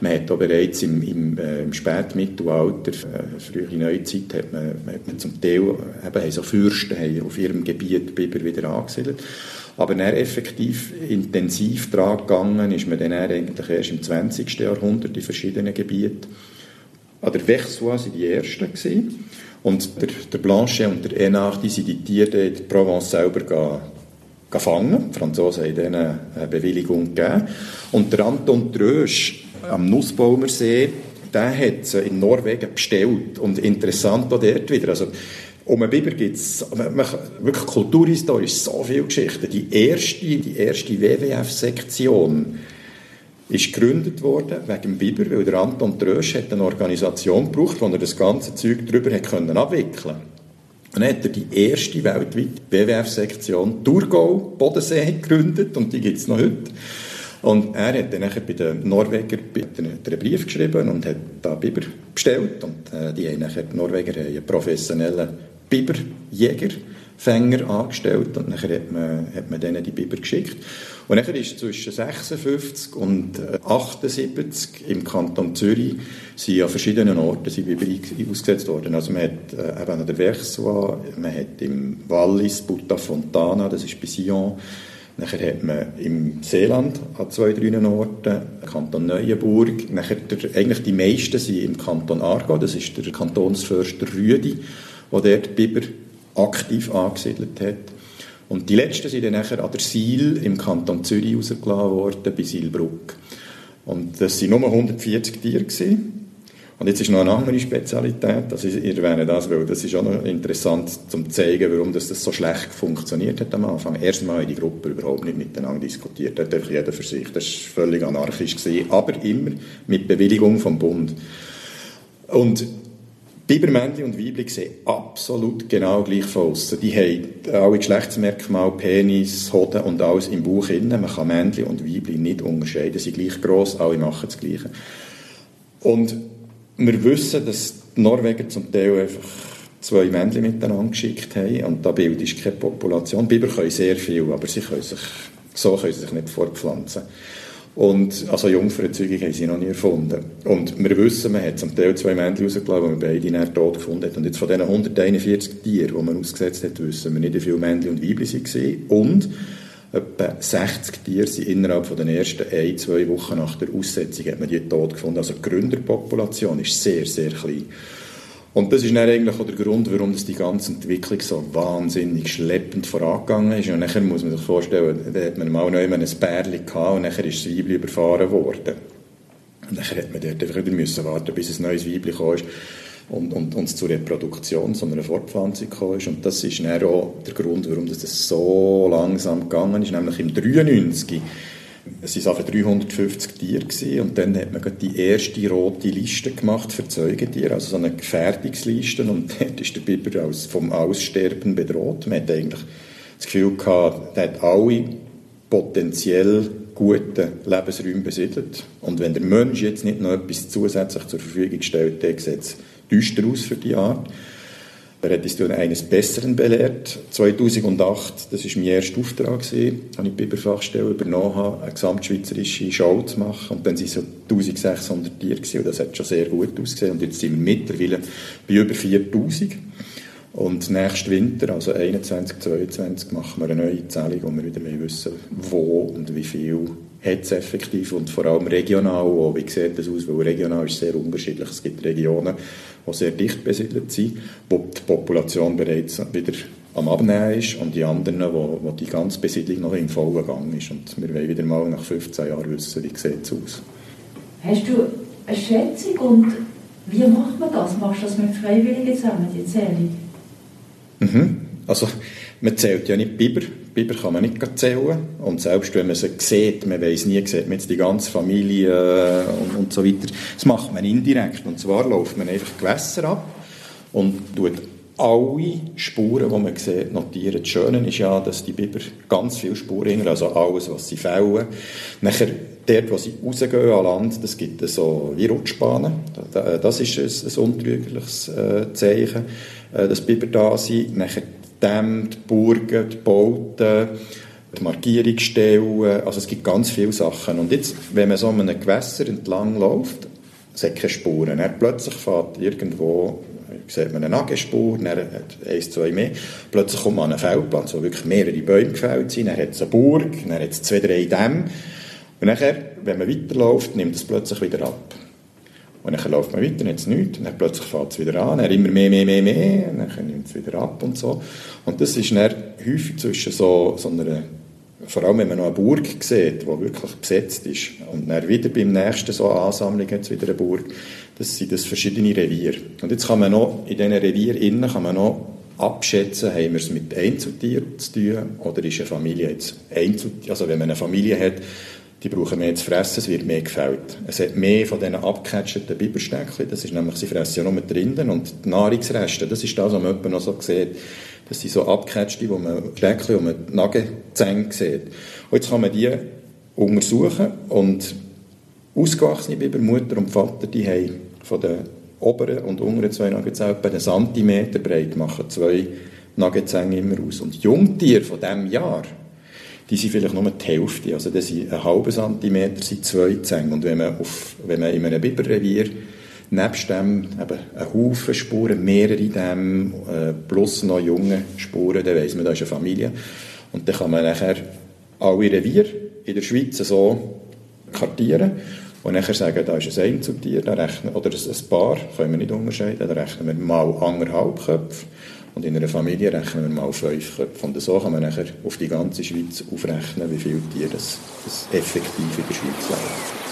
Man hat auch bereits im, im, äh, im Spätmittelalter, äh, frühe Neuzeit, hat man, hat man zum Teil, eben, so Fürsten auf ihrem Gebiet Biber wieder angesiedelt. Aber dann effektiv intensiv daran gegangen ist man dann eigentlich erst im 20. Jahrhundert in verschiedenen Gebieten. An der Vexois waren die ersten. Gewesen. Und der, der Blanchet und der Enach, die sind die Tiere in Provence selber gefangen. Die Franzosen haben ihnen eine Bewilligung gegeben. Und der Anton Trösch am Nussbaumersee, der hat sie in Norwegen bestellt. Und interessant auch dort wieder. Also, um den Biber gibt es wirklich kulturhistorisch so viele Geschichten. Die erste, die erste WWF-Sektion ist gegründet worden wegen dem Biber, weil der Anton Trösch hat eine Organisation gebraucht, wo er das ganze Zeug darüber können abwickeln Und dann hat er die erste weltweite WWF-Sektion Thurgau, Bodensee gegründet und die gibt es noch heute. Und er hat dann bei den Norwegern einen Brief geschrieben und hat da Biber bestellt. Und äh, die haben nachher, die Norweger haben einen professionellen Biberjäger, Fänger angestellt und nachher hat man, hat man denen die Biber geschickt. Und nachher ist zwischen 56 und 78 im Kanton Zürich sind an verschiedenen Orten sind Biber ausgesetzt worden. Also man hat äh, eben an der Versoix, man hat im Wallis Butta Fontana, das ist bei Sion, Nachher hat man im Seeland an zwei, drei Orten, Kanton Neuenburg. Nachher der, eigentlich die meisten sind im Kanton Aargau, das ist der Kantonsförster Rüdi der dort Biber aktiv angesiedelt hat. Und die letzten sind dann nachher an der Siel im Kanton Zürich rausgelassen worden, bei Sielbruck. Und das waren nur 140 Tiere. Gewesen. Und jetzt ist noch eine andere Spezialität, also ich erwähne das, weil das ist auch noch interessant zum zeigen, warum das, das so schlecht funktioniert hat am Anfang. Erstmal hat die Gruppe überhaupt nicht miteinander diskutiert, hat einfach jeder für sich, das war völlig anarchisch, gewesen, aber immer mit Bewilligung vom Bund. Und Bibermännchen und Weibchen sehen absolut genau gleich von aussen. Die haben alle Geschlechtsmerkmale, Penis, Hoden und alles im Bauch innen. Man kann Männchen und Weibchen nicht unterscheiden. Sie sind gleich gross, alle machen das Gleiche. Und wir wissen, dass die Norweger zum Teil einfach zwei Männchen miteinander geschickt haben und da bildet keine Population. Biber können sehr viel, aber sie können sich, so können sie sich nicht fortpflanzen. Und, also Jungfernzeugung haben sie noch nie erfunden. Und wir wissen, man hat zum Teil zwei Männchen rausgelassen, die man beide nachher tot gefunden hat. Und jetzt von diesen 141 Tieren, die man ausgesetzt hat, wissen wir nicht, wie viele Männchen und Weibchen waren. Und etwa 60 Tiere sind innerhalb von den ersten ein, zwei Wochen nach der Aussetzung hat man die tot gefunden. Also die Gründerpopulation ist sehr, sehr klein. Und das ist dann eigentlich auch der Grund, warum das die ganze Entwicklung so wahnsinnig schleppend vorangegangen ist. Und nachher muss man sich vorstellen, da hat man mal noch immer ein Bärli gehabt und nachher ist das Weibli überfahren worden. Und nachher hat man dort einfach wieder müssen warten, bis ein neues Weibli kam und, und, und zur Reproduktion, zu einer Fortpflanzung ist. Und das ist dann auch der Grund, warum das so langsam gegangen ist. Nämlich im 93 es waren etwa 350 Tiere und dann hat man die erste rote Liste gemacht für Zeugentiere, also so eine Gefährdungsliste und <laughs> dort ist der Biber als, vom Aussterben bedroht. Man hat eigentlich das Gefühl gehabt, der hat alle potenziell guten Lebensräume besiedelt und wenn der Mensch jetzt nicht noch etwas zusätzlich zur Verfügung stellt, dann sieht es düster aus für die Art. Er hat uns eines Besseren belehrt. 2008, das war mein erster Auftrag, habe ich die Biberfachstelle übernommen, eine gesamtschweizerische Show zu machen. Und dann waren es so 1600 Tiere und das hat schon sehr gut ausgesehen. Und jetzt sind wir mittlerweile bei über 4000. Und nächsten Winter, also 21, 22, machen wir eine neue Zählung, wo wir wieder wissen, wo und wie viel hat es effektiv und vor allem regional auch. Wie sieht das aus? Weil regional ist sehr unterschiedlich. Es gibt Regionen, die sehr dicht besiedelt sind, wo die Population bereits wieder am Abnehmen ist und die anderen, wo, wo die ganze Besiedlung noch im vollen Gang ist. Und wir wollen wieder mal nach 15 Jahren wissen, wie sieht es aus. Hast du eine Schätzung und wie macht man das? Machst du das mit Freiwilligen zusammen, die Zählung? Mhm. Also, man zählt ja nicht Biber. Biber kann man nicht zählen. Und selbst wenn man sie sieht, man weiß nie, sieht man jetzt die ganze Familie äh, und, und, so weiter. Das macht man indirekt. Und zwar läuft man einfach Gewässer ab und tut alle Spuren, die man sieht, notieren. Das Schöne ist ja, dass die Biber ganz viele Spuren haben, also alles, was sie fällen. Nachher, dort, wo sie rausgehen an Land, das gibt so wie Rutschbahnen. Das ist ein, ein untrügliches äh, Zeichen, äh, dass Biber da sind. Nachher Dämme, die Burgen, die Bauten, die Markierungsstellen, also es gibt ganz viele Sachen. Und jetzt, wenn man so an einem Gewässer entlang läuft, es hat keine Spuren. Dann plötzlich fährt irgendwo, sieht man eine Nagelspur, dann hat eins, zwei mehr. Plötzlich kommt man an einen Feldplatz, wo wirklich mehrere Bäume gefällt sind, dann hat es eine Burg, dann hat es zwei, drei Dämme. Und nachher, wenn man weiterläuft, nimmt es plötzlich wieder ab. Und dann läuft man weiter, jetzt nichts, und dann plötzlich fährt es wieder an, dann immer mehr, mehr, mehr, mehr, und dann nimmt es wieder ab und so. Und das ist dann häufig zwischen so, so einer, vor allem wenn man noch eine Burg sieht, die wirklich besetzt ist, und dann wieder beim nächsten so eine Ansammlung jetzt wieder eine Burg, das sind das verschiedene Reviere. Und jetzt kann man noch, in diesen Revieren innen kann man noch abschätzen, haben wir es mit Einzeltieren zu tun, oder ist eine Familie jetzt Einzeltier, also wenn man eine Familie hat, die brauchen mehr zu fressen, es wird mehr gefällt. Es hat mehr von diesen abgecatchten Biberstäckchen, das ist nämlich, sie fressen ja nur drinnen und die Nahrungsreste, das ist das, was man noch so sieht. Das sind so abgecatchte, wo man Stäckchen, wo man die Nagenzähne sieht. Und jetzt kann man die untersuchen und ausgewachsene Biber, Mutter und Vater, die haben von den oberen und unteren zwei Nagezähnen etwa einen Zentimeter breit, machen zwei Nagezähne immer aus. Und Jungtiere von diesem Jahr, die sind vielleicht nur die Hälfte. Also das sind ein halber Zentimeter, sind zwei Zähne. Und wenn man, auf, wenn man in einem Biberrevier nebst dem eben einen Haufen Spuren, mehrere Dämme, äh, plus noch junge Spuren, dann weiss man, da ist eine Familie. Und dann kann man nachher alle Reviere in der Schweiz so kartieren und nachher sagen, da ist ein Einzeltier, da rechnen, oder ein Paar, können wir nicht unterscheiden, da rechnen wir mal anderthalb Köpfe und in einer Familie rechnen wir mal fünf Köpfe. Und so kann man nachher auf die ganze Schweiz aufrechnen, wie viele Tiere das, das effektiv in der Schweiz leben.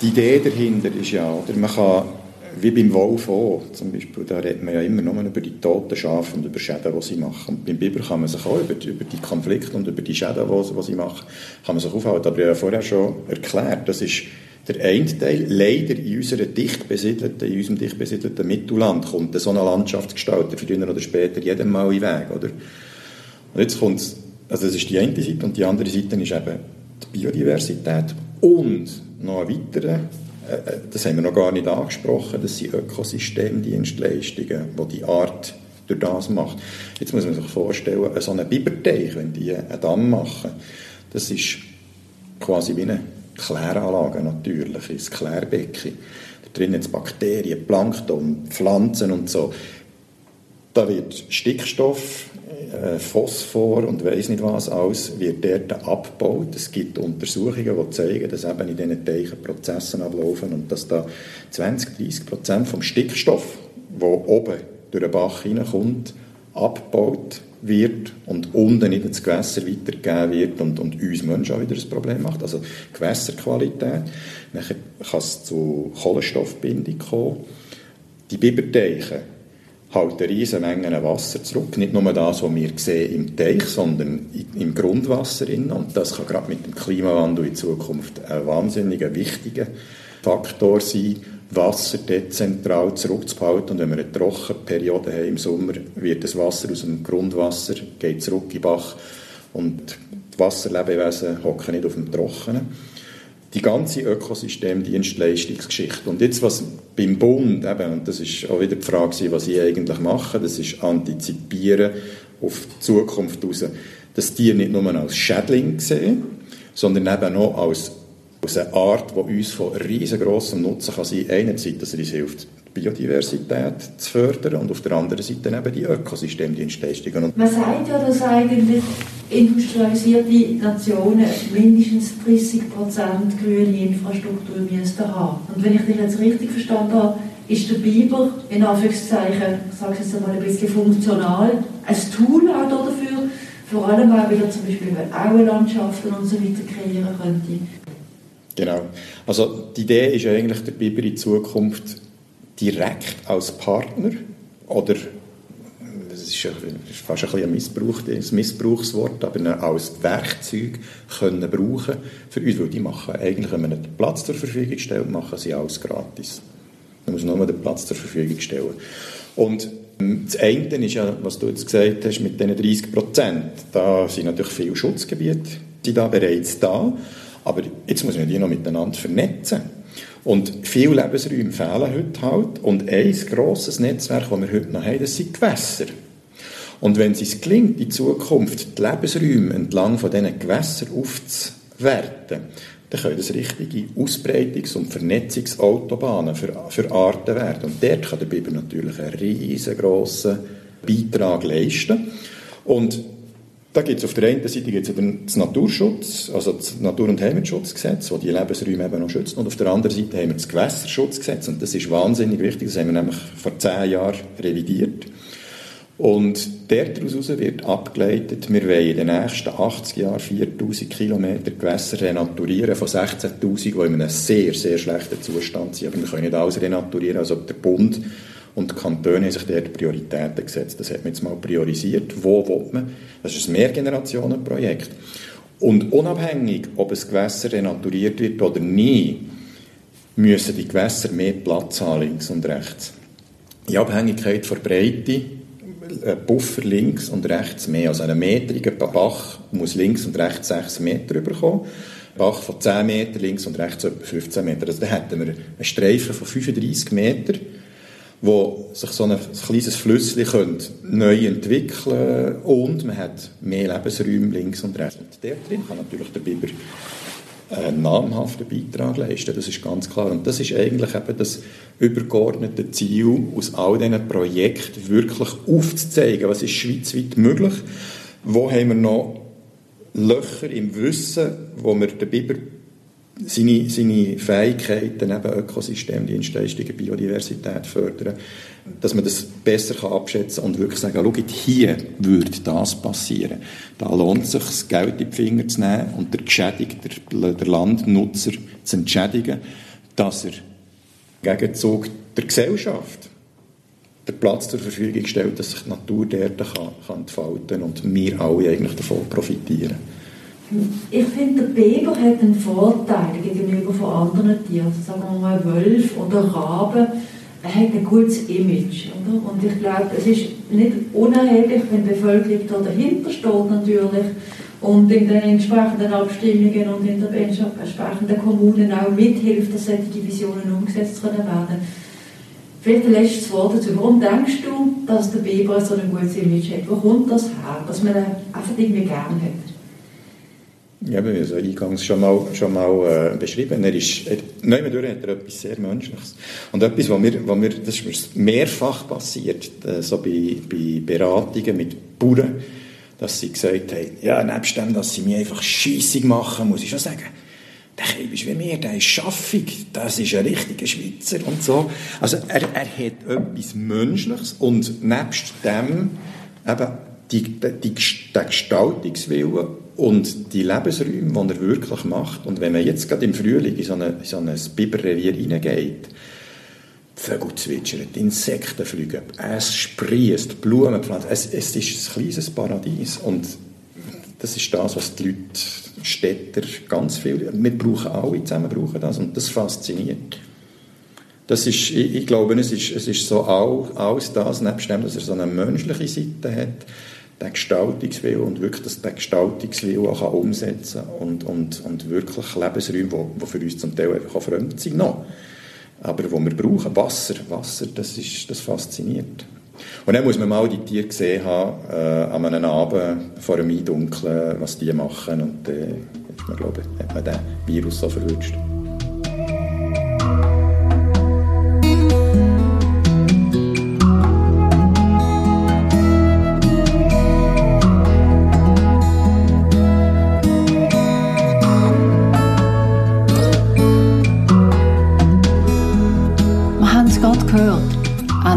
Die Idee dahinter ist ja, oder man kann wie beim Wolf auch, zum Beispiel, da redet man ja immer nur über die toten Schafe und über Schäden, die sie machen. Und beim Biber kann man sich auch über, über die Konflikte und über die Schäden, die, die sie machen, kann man sich aufhalten. Aber ich habe vorher schon erklärt, das ist der eine Teil, leider in unserer dicht besiedelten, in unserem dicht besiedelten Mittelland kommt so eine Landschaftsgestalter früher oder später jedem Mal in Weg, oder? Und jetzt kommt also das ist die eine Seite und die andere Seite ist eben die Biodiversität und noch ein weiterer, das haben wir noch gar nicht angesprochen, das sind Ökosystemdienstleistungen, die die Art durch das macht. Jetzt muss man sich vorstellen, so einen Biberteich, wenn die einen Damm machen, das ist quasi wie eine Kläranlage natürlich, ein Klärbecken. Da drin sind Bakterien, Plankton, Pflanzen und so. Da wird Stickstoff äh, Phosphor und weiß nicht was alles wird dort abgebaut. Es gibt Untersuchungen, die zeigen, dass eben in diesen Teichen Prozesse ablaufen und dass da 20, 30 Prozent vom Stickstoff, der oben durch den Bach hineinkommt, abgebaut wird und unten in das Gewässer weitergegeben wird und, und uns Menschen auch wieder ein Problem macht. Also Gewässerqualität. Dann kann es zu Kohlenstoffbindung kommen. Die Biberteiche halten riesige Mengen Wasser zurück. Nicht nur das, was wir sehen im Teich, sondern im Grundwasser. Und das kann gerade mit dem Klimawandel in Zukunft ein wahnsinnig wichtiger Faktor sein, Wasser dezentral zurückzuhalten. Und wenn wir eine Trockenperiode haben im Sommer, wird das Wasser aus dem Grundwasser geht zurück in den Bach und die Wasserlebewesen hocken nicht auf dem Trockenen die ganze Ökosystemdienstleistungsgeschichte. Und jetzt, was beim Bund, eben, und das ist auch wieder die Frage, was ich eigentlich mache, das ist antizipieren auf die Zukunft raus, dass die nicht nur als Schädling sehen, sondern eben auch als, als eine Art, die uns von riesengroßem Nutzen kann sein kann. Einerseits, dass es uns hilft, Biodiversität zu fördern und auf der anderen Seite eben die Ökosystemdienstleistungen. Man sagt ja, dass eigentlich industrialisierte Nationen mindestens 30% grüne Infrastruktur müssten haben. Und wenn ich dich jetzt richtig verstanden habe, ist der Biber in Anführungszeichen, ich sage es jetzt einmal ein bisschen funktional, ein Tool auch dafür, vor allem weil wir zum Beispiel Auenlandschaften und so weiter kreieren könnte. Genau. Also die Idee ist eigentlich, der Biber in Zukunft direkt als Partner oder das ist, fast ein, bisschen ein, Missbrauch, ein Missbrauchswort, aber als Werkzeug können brauchen für uns, weil die machen eigentlich, wenn man den Platz zur Verfügung stellt, machen sie alles gratis. Man muss nur den Platz zur Verfügung stellen. Und ähm, das eine ist ja, was du jetzt gesagt hast, mit diesen 30 Prozent, da sind natürlich viele Schutzgebiete, die da bereits da, aber jetzt muss man die noch miteinander vernetzen. Und viele Lebensräume fehlen heute halt. Und ein grosses Netzwerk, das wir heute noch haben, das sind Gewässer. Und wenn es gelingt, in Zukunft die Lebensräume entlang von diesen Gewässern aufzuwerten, dann können das richtige Ausbreitungs- und Vernetzungsautobahnen für, für Arten werden. Und dort kann der Biber natürlich einen riesengroßen Beitrag leisten. Und da gibt es auf der einen Seite gibt's das Naturschutz, also das Natur- und Heimatschutzgesetz, das die Lebensräume eben noch schützt. Und auf der anderen Seite haben wir das Gewässerschutzgesetz. Und das ist wahnsinnig wichtig. Das haben wir nämlich vor zehn Jahren revidiert. Und daraus wird abgeleitet, wir wollen in den nächsten 80 Jahren 4000 Kilometer Gewässer renaturieren von 16.000, die in einem sehr, sehr schlechten Zustand sind. Aber wir können nicht alles renaturieren. Also der Bund und die Kantone haben sich dort Prioritäten gesetzt. Das hat man jetzt mal priorisiert. Wo will man? Das ist ein Mehrgenerationenprojekt. Und unabhängig, ob ein Gewässer renaturiert wird oder nie, müssen die Gewässer mehr Platz haben, links und rechts. In Abhängigkeit von Breite, ein Buffer links und rechts mehr. Also ein Bach muss links und rechts 6 Meter überkommen. Bach von 10 Meter links und rechts etwa 15 Meter. Also da hätten wir einen Streifen von 35 Meter wo sich so ein kleines Flüsschen neu entwickeln und man hat mehr Lebensräume links und rechts. Und der drin kann natürlich der Biber einen namhaften Beitrag leisten, das ist ganz klar. Und das ist eigentlich eben das übergeordnete Ziel, aus all diesen Projekten wirklich aufzuzeigen, was ist schweizweit möglich, wo haben wir noch Löcher im Wissen, wo wir den Biber seine, seine Fähigkeiten, eben Ökosystemdienstleistungen, Biodiversität fördern, dass man das besser kann abschätzen und wirklich sagen, schau, hier würde das passieren. Da lohnt es sich, das Geld in die Finger zu nehmen und der Geschädigte, der, Landnutzer zu entschädigen, dass er Gegenzug der Gesellschaft den Platz zur Verfügung stellt, dass sich die Natur dort kann, kann entfalten und wir alle eigentlich davon profitieren. Ich finde, der Biber hat einen Vorteil gegenüber von anderen Tieren. Also sagen wir mal Wölf oder Raben. Er hat ein gutes Image. Oder? Und ich glaube, es ist nicht unerheblich, wenn die Bevölkerung da dahinter steht natürlich und in den entsprechenden Abstimmungen und in den entsprechenden Kommunen auch mithilft, dass solche Divisionen umgesetzt werden können. Vielleicht ein letztes Wort dazu. Warum denkst du, dass der Biber so ein gutes Image hat? Wo kommt das her? Dass man ihn einfach irgendwie gern hat? Ja, wir haben es eingangs schon mal, schon mal äh, beschrieben. Er ist, er, durch hat er etwas sehr Menschliches. Und etwas, was mir, was mir, das ist mehrfach passiert, äh, so bei, bei Beratungen mit Bauern, dass sie gesagt haben, ja, nebst dem, dass sie mich einfach scheissig machen, muss ich schon sagen, der Kind ist wie mir, der ist schaffig, das ist ein richtiger Schweizer und so. Also er, er hat etwas Menschliches und nebst dem eben die, die, der Gestaltungswille und die Lebensräume, die er wirklich macht. Und wenn man jetzt gerade im Frühling in so, eine, in so ein Biberrevier hineingeht, Vögel zwitschern, Insekten fliegen, es sprießt, Blumen pflanzen, es, es ist ein kleines Paradies. Und das ist das, was die Leute, Städter, ganz viel, wir brauchen alle zusammen brauchen das und das fasziniert. Das ist, ich, ich glaube, es ist, es ist so all, alles das, nebst dem, dass er so eine menschliche Seite hat, den Gestaltungswillen und wirklich dass den Gestaltungswillen auch umsetzen kann und, und, und wirklich Lebensräume, die für uns zum Teil einfach auch fremd sind, noch. aber wo wir brauchen, Wasser, Wasser, das, ist, das fasziniert. Und dann muss man mal die Tiere gesehen haben, äh, an einem Abend vor dem Eindunkeln, was die machen und dann äh, man, glaube, hat man den Virus so verwünscht.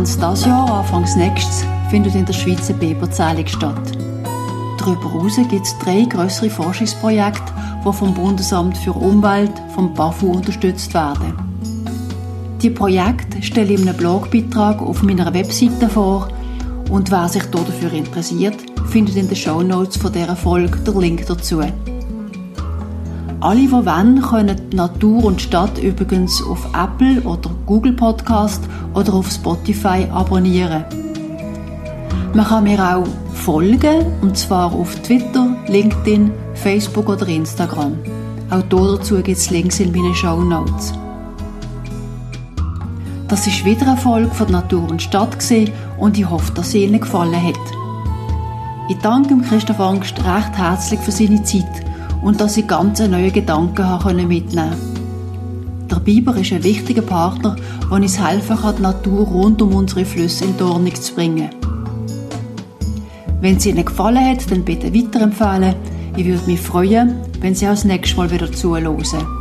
Ende dieses Jahr, Anfangs nächstes, findet in der Schweiz eine Biberzählung statt. Darüber hinaus gibt es drei größere Forschungsprojekte, die vom Bundesamt für Umwelt, vom BAFU unterstützt werden. Die Projekte stelle ich in einem Blogbeitrag auf meiner Webseite vor und wer sich dafür interessiert, findet in den Show Notes von dieser Folge den Link dazu. Alle, die wollen, können Natur und Stadt übrigens auf Apple oder Google Podcast oder auf Spotify abonnieren. Man kann mir auch folgen, und zwar auf Twitter, LinkedIn, Facebook oder Instagram. Auch dazu gibt es Links in meinen Show Notes. Das ist wieder eine Folge von Natur und Stadt und ich hoffe, dass sie Ihnen gefallen hat. Ich danke Christoph Angst recht herzlich für seine Zeit und dass ich ganz neue Gedanken mitnehmen konnte. Der Biber ist ein wichtiger Partner, der uns helfen kann, die Natur rund um unsere Flüsse in Ordnung zu bringen. Wenn es Ihnen gefallen hat, dann bitte weiterempfehlen. Ich würde mich freuen, wenn Sie auch das nächste Mal wieder zuhören.